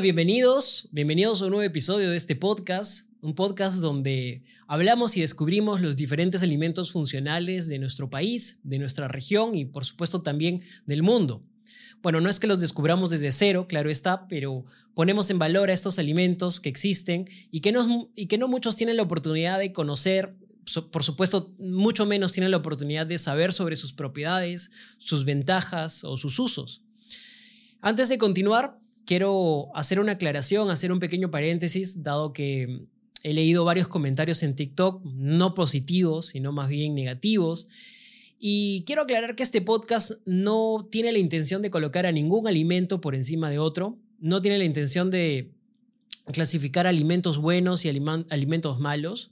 Bienvenidos, bienvenidos a un nuevo episodio de este podcast, un podcast donde hablamos y descubrimos los diferentes alimentos funcionales de nuestro país, de nuestra región y por supuesto también del mundo. Bueno, no es que los descubramos desde cero, claro está, pero ponemos en valor a estos alimentos que existen y que no, y que no muchos tienen la oportunidad de conocer, por supuesto, mucho menos tienen la oportunidad de saber sobre sus propiedades, sus ventajas o sus usos. Antes de continuar, quiero hacer una aclaración, hacer un pequeño paréntesis, dado que he leído varios comentarios en TikTok, no positivos, sino más bien negativos. Y quiero aclarar que este podcast no tiene la intención de colocar a ningún alimento por encima de otro, no tiene la intención de clasificar alimentos buenos y alimentos malos.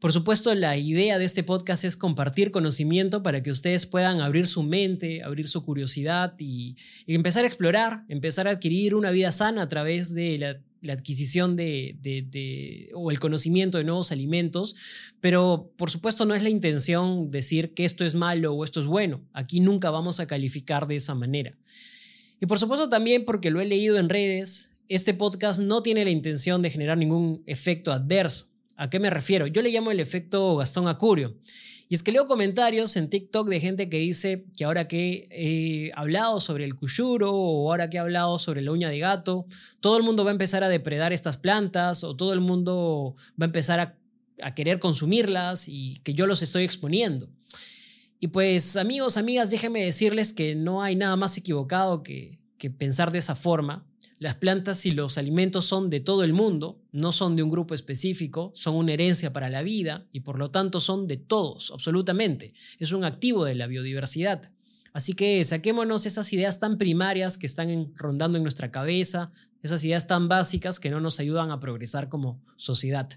Por supuesto, la idea de este podcast es compartir conocimiento para que ustedes puedan abrir su mente, abrir su curiosidad y, empezar a explorar, empezar a adquirir una vida sana a través de la, adquisición de, o el conocimiento de nuevos alimentos. Pero, por supuesto, no es la intención decir que esto es malo o esto es bueno. Aquí nunca vamos a calificar de esa manera. Y por supuesto también porque lo he leído en redes, este podcast no tiene la intención de generar ningún efecto adverso. ¿A qué me refiero? Yo le llamo el efecto Gastón Acurio. Y es que leo comentarios en TikTok de gente que dice que ahora que he hablado sobre el cuyuro o ahora que he hablado sobre la uña de gato, todo el mundo va a empezar a depredar estas plantas o todo el mundo va a empezar a, querer consumirlas y que yo los estoy exponiendo. Y pues amigos, amigas, déjenme decirles que no hay nada más equivocado que, que pensar de esa forma. Las plantas y los alimentos son de todo el mundo, no son de un grupo específico, son una herencia para la vida y por lo tanto son de todos, absolutamente. Es un activo de la biodiversidad. Así que saquémonos esas ideas tan primarias que están rondando en nuestra cabeza, esas ideas tan básicas que no nos ayudan a progresar como sociedad.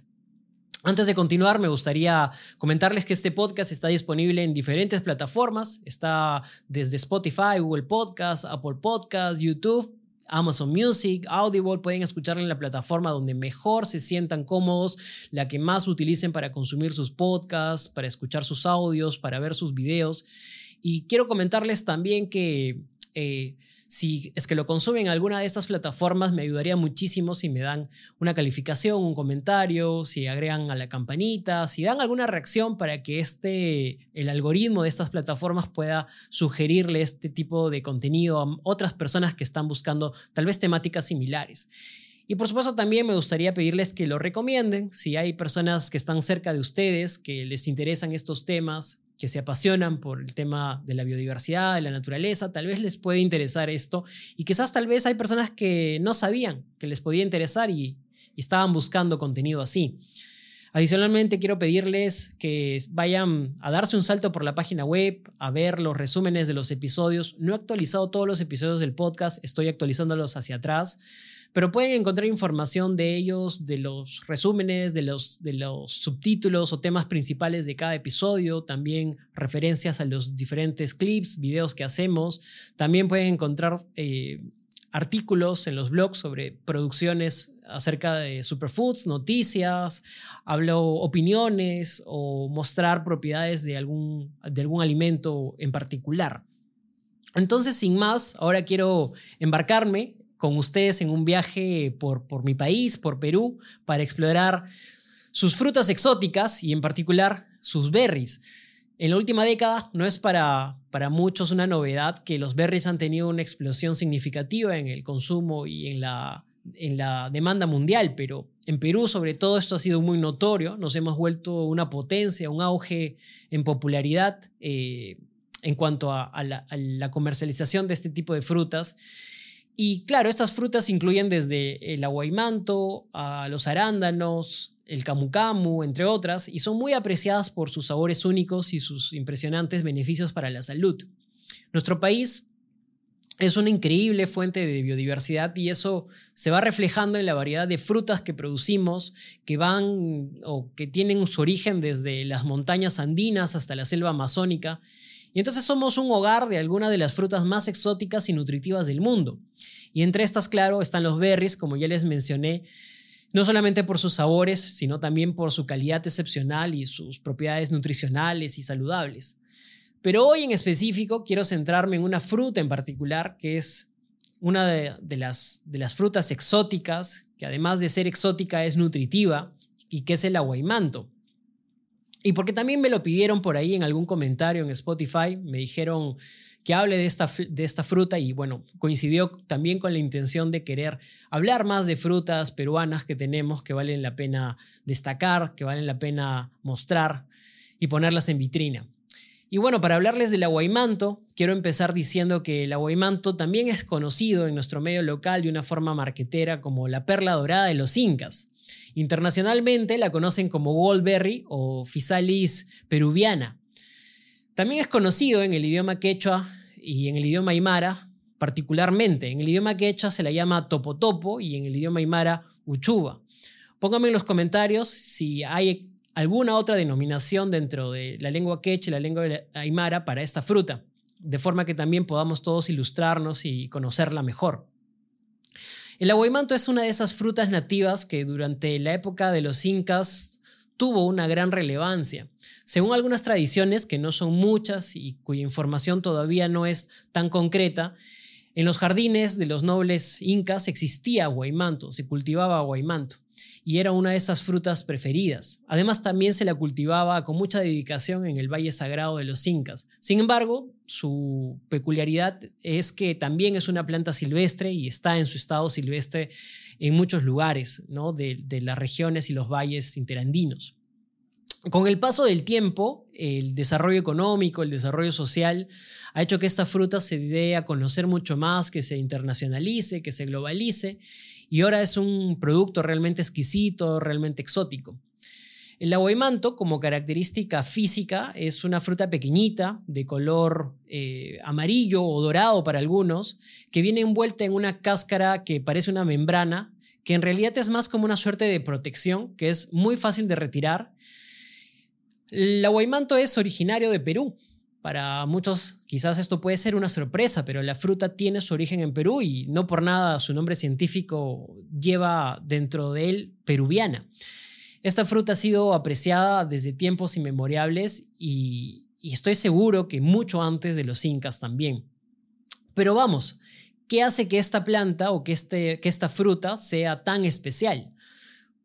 Antes de continuar, me gustaría comentarles que este podcast está disponible en diferentes plataformas. Está desde Spotify, Google Podcast, Apple Podcast, YouTube Amazon Music, Audible, pueden escucharla en la plataforma donde mejor se sientan cómodos, la que más utilicen para consumir sus podcasts, para escuchar sus audios, para ver sus videos. Y quiero comentarles también que... Eh, si es que lo consumen en alguna de estas plataformas, me ayudaría muchísimo si me dan una calificación, un comentario, si agregan a la campanita, si dan alguna reacción para que este, el algoritmo de estas plataformas pueda sugerirle este tipo de contenido a otras personas que están buscando tal vez temáticas similares. Y por supuesto también me gustaría pedirles que lo recomienden si hay personas que están cerca de ustedes, que les interesan estos temas, que se apasionan por el tema de la biodiversidad, de la naturaleza, tal vez les puede interesar esto y quizás tal vez hay personas que no sabían que les podía interesar y, estaban buscando contenido así. Adicionalmente, quiero pedirles que vayan a darse un salto por la página web, a ver los resúmenes de los episodios. No he actualizado todos los episodios del podcast, estoy actualizándolos hacia atrás pero pueden encontrar información de ellos, de los resúmenes, de los, subtítulos o temas principales de cada episodio, también referencias a los diferentes clips, videos que hacemos. También pueden encontrar eh, artículos en los blogs sobre producciones acerca de superfoods, noticias, hablo opiniones o mostrar propiedades de algún, de algún alimento en particular. Entonces, sin más, ahora quiero embarcarme con ustedes en un viaje por, por mi país, por Perú, para explorar sus frutas exóticas y en particular sus berries. En la última década no es para, para muchos una novedad que los berries han tenido una explosión significativa en el consumo y en la, en la demanda mundial, pero en Perú sobre todo esto ha sido muy notorio, nos hemos vuelto una potencia, un auge en popularidad eh, en cuanto a, la, a la comercialización de este tipo de frutas. Y claro, estas frutas incluyen desde el aguaymanto a los arándanos, el camu camu, entre otras, y son muy apreciadas por sus sabores únicos y sus impresionantes beneficios para la salud. Nuestro país es una increíble fuente de biodiversidad y eso se va reflejando en la variedad de frutas que producimos, que van o que tienen su origen desde las montañas andinas hasta la selva amazónica. Y entonces somos un hogar de algunas de las frutas más exóticas y nutritivas del mundo. Y entre estas, claro, están los berries, como ya les mencioné, no solamente por sus sabores, sino también por su calidad excepcional y sus propiedades nutricionales y saludables. Pero hoy en específico quiero centrarme en una fruta en particular que es una de, las, frutas exóticas, que además de ser exótica es nutritiva, y que es el aguaimanto. Y porque también me lo pidieron por ahí en algún comentario en Spotify, me dijeron que hable de esta, de esta fruta y bueno, coincidió también con la intención de querer hablar más de frutas peruanas que tenemos que valen la pena destacar, que valen la pena mostrar y ponerlas en vitrina. Y bueno, para hablarles del aguaimanto, quiero empezar diciendo que el aguaimanto también es conocido en nuestro medio local de una forma marquetera como la perla dorada de los incas. Internacionalmente la conocen como Goldberry o Physalis peruviana. También es conocido en el idioma quechua y en el idioma aymara particularmente. En el idioma quechua se la llama topotopo y en el idioma aymara uchuba. Pónganme en los comentarios si hay alguna otra denominación dentro de la lengua quechua y la lengua aymara para esta fruta, de forma que también podamos todos ilustrarnos y conocerla mejor. El aguaimanto es una de esas frutas nativas que durante la época de los incas tuvo una gran relevancia. Según algunas tradiciones, que no son muchas y cuya información todavía no es tan concreta, en los jardines de los nobles incas existía aguaimanto, se cultivaba aguaimanto y era una de esas frutas preferidas. Además también se la cultivaba con mucha dedicación en el Valle Sagrado de los Incas. Sin embargo, su peculiaridad es que también es una planta silvestre y está en su estado silvestre en muchos lugares ¿no? de las regiones y los valles interandinos. Con el paso del tiempo, el desarrollo económico, el desarrollo social, ha hecho que esta fruta se dé a conocer mucho más, que se internacionalice, que se globalice y ahora es un producto realmente exquisito, realmente exótico. El aguaimanto, como característica física, es una fruta pequeñita, de color eh, amarillo o dorado para algunos, que viene envuelta en una cáscara que parece una membrana, que en realidad es más como una suerte de protección, que es muy fácil de retirar. El aguaimanto es originario de Perú, para muchos quizás esto puede ser una sorpresa, pero la fruta tiene su origen en Perú y no por nada su nombre científico lleva dentro de él peruviana. Esta fruta ha sido apreciada desde tiempos inmemorables y, estoy seguro que mucho antes de los incas también. Pero vamos, ¿qué hace que esta planta o que, este, que esta fruta sea tan especial?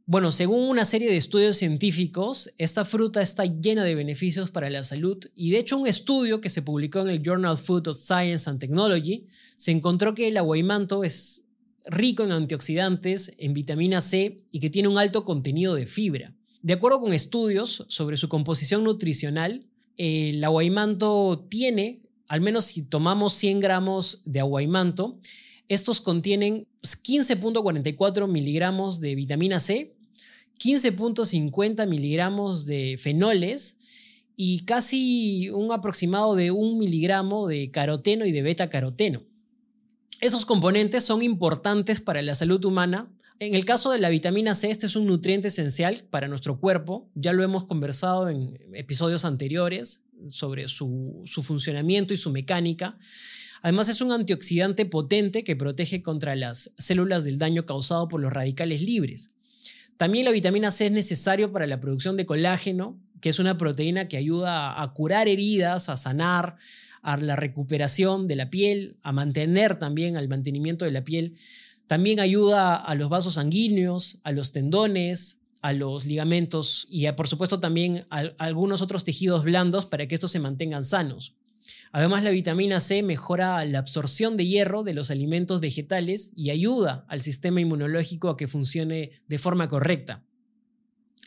Bueno, según una serie de estudios científicos, esta fruta está llena de beneficios para la salud y de hecho un estudio que se publicó en el Journal Food of Science and Technology se encontró que el aguaimanto es rico en antioxidantes, en vitamina C y que tiene un alto contenido de fibra. De acuerdo con estudios sobre su composición nutricional, el aguaimanto tiene, al menos si tomamos 100 gramos de aguaimanto, estos contienen 15.44 miligramos de vitamina C, 15.50 miligramos de fenoles y casi un aproximado de un miligramo de caroteno y de beta caroteno. Esos componentes son importantes para la salud humana. En el caso de la vitamina C, este es un nutriente esencial para nuestro cuerpo. Ya lo hemos conversado en episodios anteriores sobre su funcionamiento y su mecánica. Además es un antioxidante potente que protege contra las células del daño causado por los radicales libres. También la vitamina C es necesario para la producción de colágeno, que es una proteína que ayuda a curar heridas, a sanar, a la recuperación de la piel, a mantener también al mantenimiento de la piel. También ayuda a los vasos sanguíneos, a los tendones, a los ligamentos y por supuesto también a algunos otros tejidos blandos para que estos se mantengan sanos. Además, la vitamina C mejora la absorción de hierro de los alimentos vegetales y ayuda al sistema inmunológico a que funcione de forma correcta.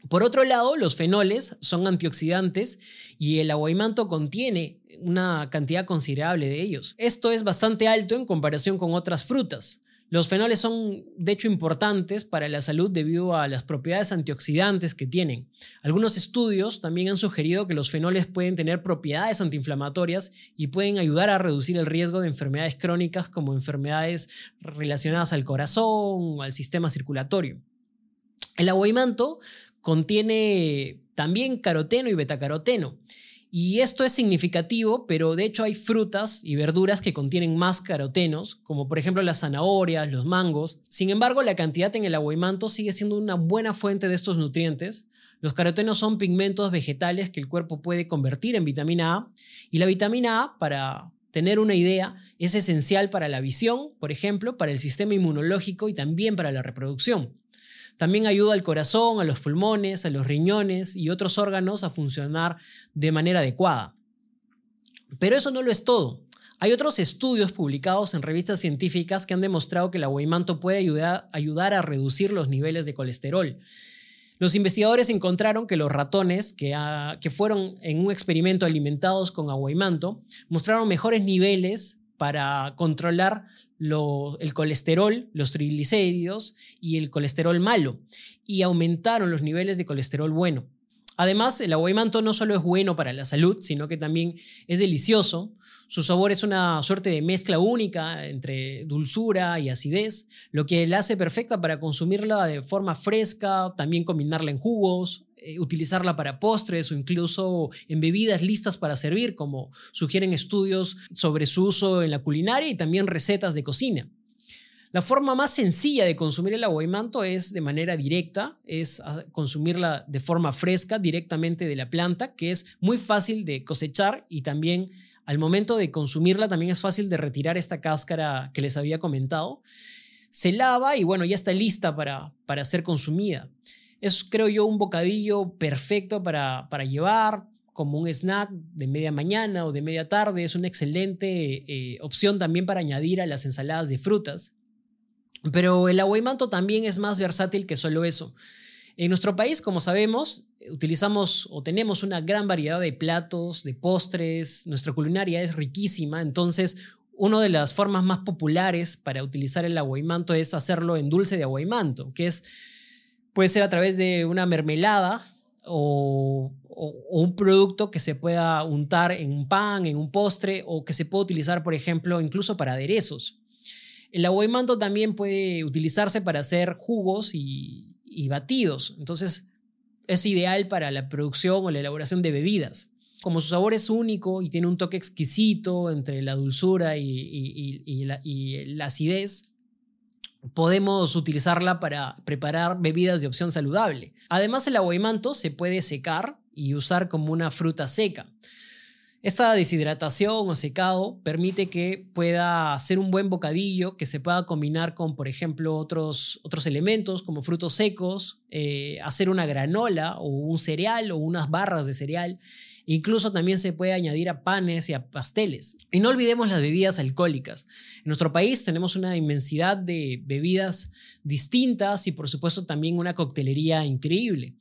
Por otro lado, los fenoles son antioxidantes y el aguaimanto contiene una cantidad considerable de ellos. Esto es bastante alto en comparación con otras frutas. Los fenoles son, de hecho, importantes para la salud debido a las propiedades antioxidantes que tienen. Algunos estudios también han sugerido que los fenoles pueden tener propiedades antiinflamatorias y pueden ayudar a reducir el riesgo de enfermedades crónicas como enfermedades relacionadas al corazón o al sistema circulatorio. El aguaimanto contiene también caroteno y betacaroteno. Y esto es significativo, pero de hecho hay frutas y verduras que contienen más carotenos, como por ejemplo las zanahorias, los mangos. Sin embargo, la cantidad en el aguaimanto sigue siendo una buena fuente de estos nutrientes. Los carotenos son pigmentos vegetales que el cuerpo puede convertir en vitamina A y la vitamina A para tener una idea, es esencial para la visión, por ejemplo, para el sistema inmunológico y también para la reproducción. También ayuda al corazón, a los pulmones, a los riñones y otros órganos a funcionar de manera adecuada. Pero eso no lo es todo. Hay otros estudios publicados en revistas científicas que han demostrado que el aguaimanto puede ayudar, a reducir los niveles de colesterol. Los investigadores encontraron que los ratones que, fueron en un experimento alimentados con aguaimanto mostraron mejores niveles para controlar el colesterol, los triglicéridos y el colesterol malo, y aumentaron los niveles de colesterol bueno. Además, el aguaimanto no solo es bueno para la salud, sino que también es delicioso. Su sabor es una suerte de mezcla única entre dulzura y acidez, lo que la hace perfecta para consumirla de forma fresca, también combinarla en jugos, eh, utilizarla para postres o incluso en bebidas listas para servir, como sugieren estudios sobre su uso en la culinaria y también recetas de cocina. La forma más sencilla de consumir el aguaimanto es de manera directa, es ah, consumirla de forma fresca directamente de la planta, que es muy fácil de cosechar y también al momento de consumirla también es fácil de retirar esta cáscara que les había comentado. Se lava y bueno, ya está lista para, para ser consumida. Es, creo yo, un bocadillo perfecto para, para llevar, como un snack de media mañana o de media tarde. Es una excelente eh, opción también para añadir a las ensaladas de frutas. Pero el aguaimanto también es más versátil que solo eso. En nuestro país, como sabemos, utilizamos o tenemos una gran variedad de platos, de postres, nuestra culinaria es riquísima, entonces una de las formas más populares para utilizar el aguaimanto es hacerlo en dulce de aguaimanto, que es puede ser a través de una mermelada o, o, un producto que se pueda untar en un pan, en un postre o que se pueda utilizar, por ejemplo, incluso para aderezos. El aguaimanto también puede utilizarse para hacer jugos y, batidos, entonces es ideal para la producción o la elaboración de bebidas. Como su sabor es único y tiene un toque exquisito entre la dulzura y, la, acidez, podemos utilizarla para preparar bebidas de opción saludable. Además, el aguaimanto se puede secar y usar como una fruta seca. Esta deshidratación o secado permite que pueda ser un buen bocadillo que se pueda combinar con, por ejemplo, otros, otros elementos como frutos secos, eh, hacer una granola o un cereal o unas barras de cereal. Incluso también se puede añadir a panes y a pasteles. Y no olvidemos las bebidas alcohólicas. En nuestro país tenemos una inmensidad de bebidas distintas y por supuesto también una coctelería increíble.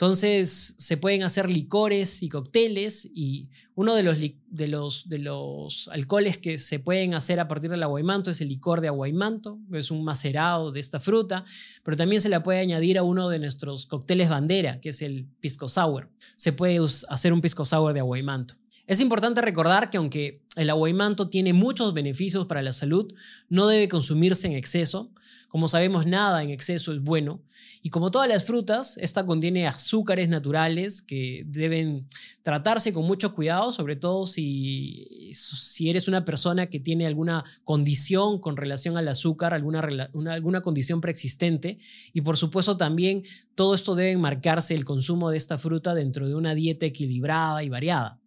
Entonces se pueden hacer licores y cócteles y uno de los, de, los, de los alcoholes que se pueden hacer a partir del aguaimanto es el licor de aguaimanto, es un macerado de esta fruta, pero también se la puede añadir a uno de nuestros cócteles bandera, que es el pisco sour. Se puede hacer un pisco sour de aguaimanto. Es importante recordar que aunque el aguaimanto tiene muchos beneficios para la salud, no debe consumirse en exceso. Como sabemos, nada en exceso es bueno. Y como todas las frutas, esta contiene azúcares naturales que deben tratarse con mucho cuidado, sobre todo si, si eres una persona que tiene alguna condición con relación al azúcar, alguna, alguna condición preexistente. Y por supuesto también todo esto debe marcarse el consumo de esta fruta dentro de una dieta equilibrada y variada.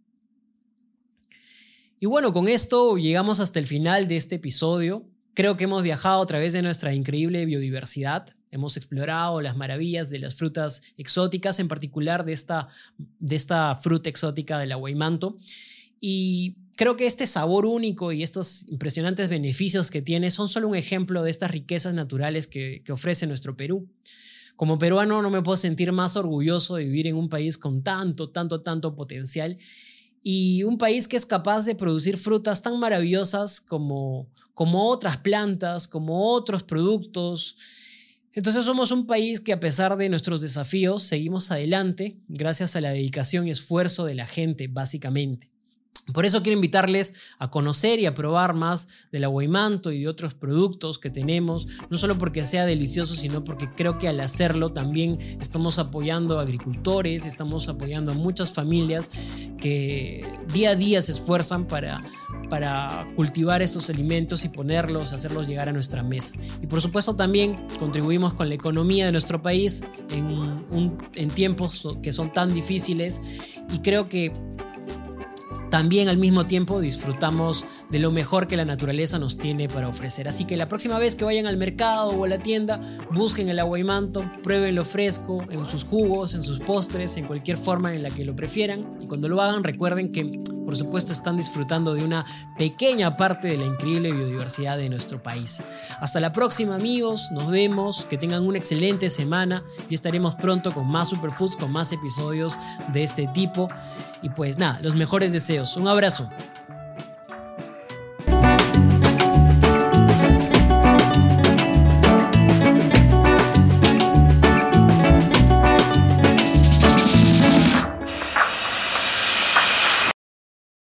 Y bueno, con esto llegamos hasta el final de este episodio. Creo que hemos viajado a través de nuestra increíble biodiversidad. Hemos explorado las maravillas de las frutas exóticas, en particular de esta, de esta fruta exótica del aguaimanto. Y creo que este sabor único y estos impresionantes beneficios que tiene son solo un ejemplo de estas riquezas naturales que, que ofrece nuestro Perú. Como peruano no me puedo sentir más orgulloso de vivir en un país con tanto, tanto, tanto potencial y un país que es capaz de producir frutas tan maravillosas como, como otras plantas, como otros productos. Entonces somos un país que a pesar de nuestros desafíos seguimos adelante gracias a la dedicación y esfuerzo de la gente, básicamente. Por eso quiero invitarles a conocer y a probar más del aguaimanto y de otros productos que tenemos, no solo porque sea delicioso, sino porque creo que al hacerlo también estamos apoyando a agricultores, estamos apoyando a muchas familias que día a día se esfuerzan para, para cultivar estos alimentos y ponerlos, hacerlos llegar a nuestra mesa. Y por supuesto también contribuimos con la economía de nuestro país en, en tiempos que son tan difíciles y creo que también al mismo tiempo disfrutamos de lo mejor que la naturaleza nos tiene para ofrecer. Así que la próxima vez que vayan al mercado o a la tienda, busquen el agua y manto, pruébenlo fresco, en sus jugos, en sus postres, en cualquier forma en la que lo prefieran. Y cuando lo hagan, recuerden que, por supuesto, están disfrutando de una pequeña parte de la increíble biodiversidad de nuestro país. Hasta la próxima, amigos. Nos vemos. Que tengan una excelente semana y estaremos pronto con más Superfoods, con más episodios de este tipo. Y pues nada, los mejores deseos. Un abrazo.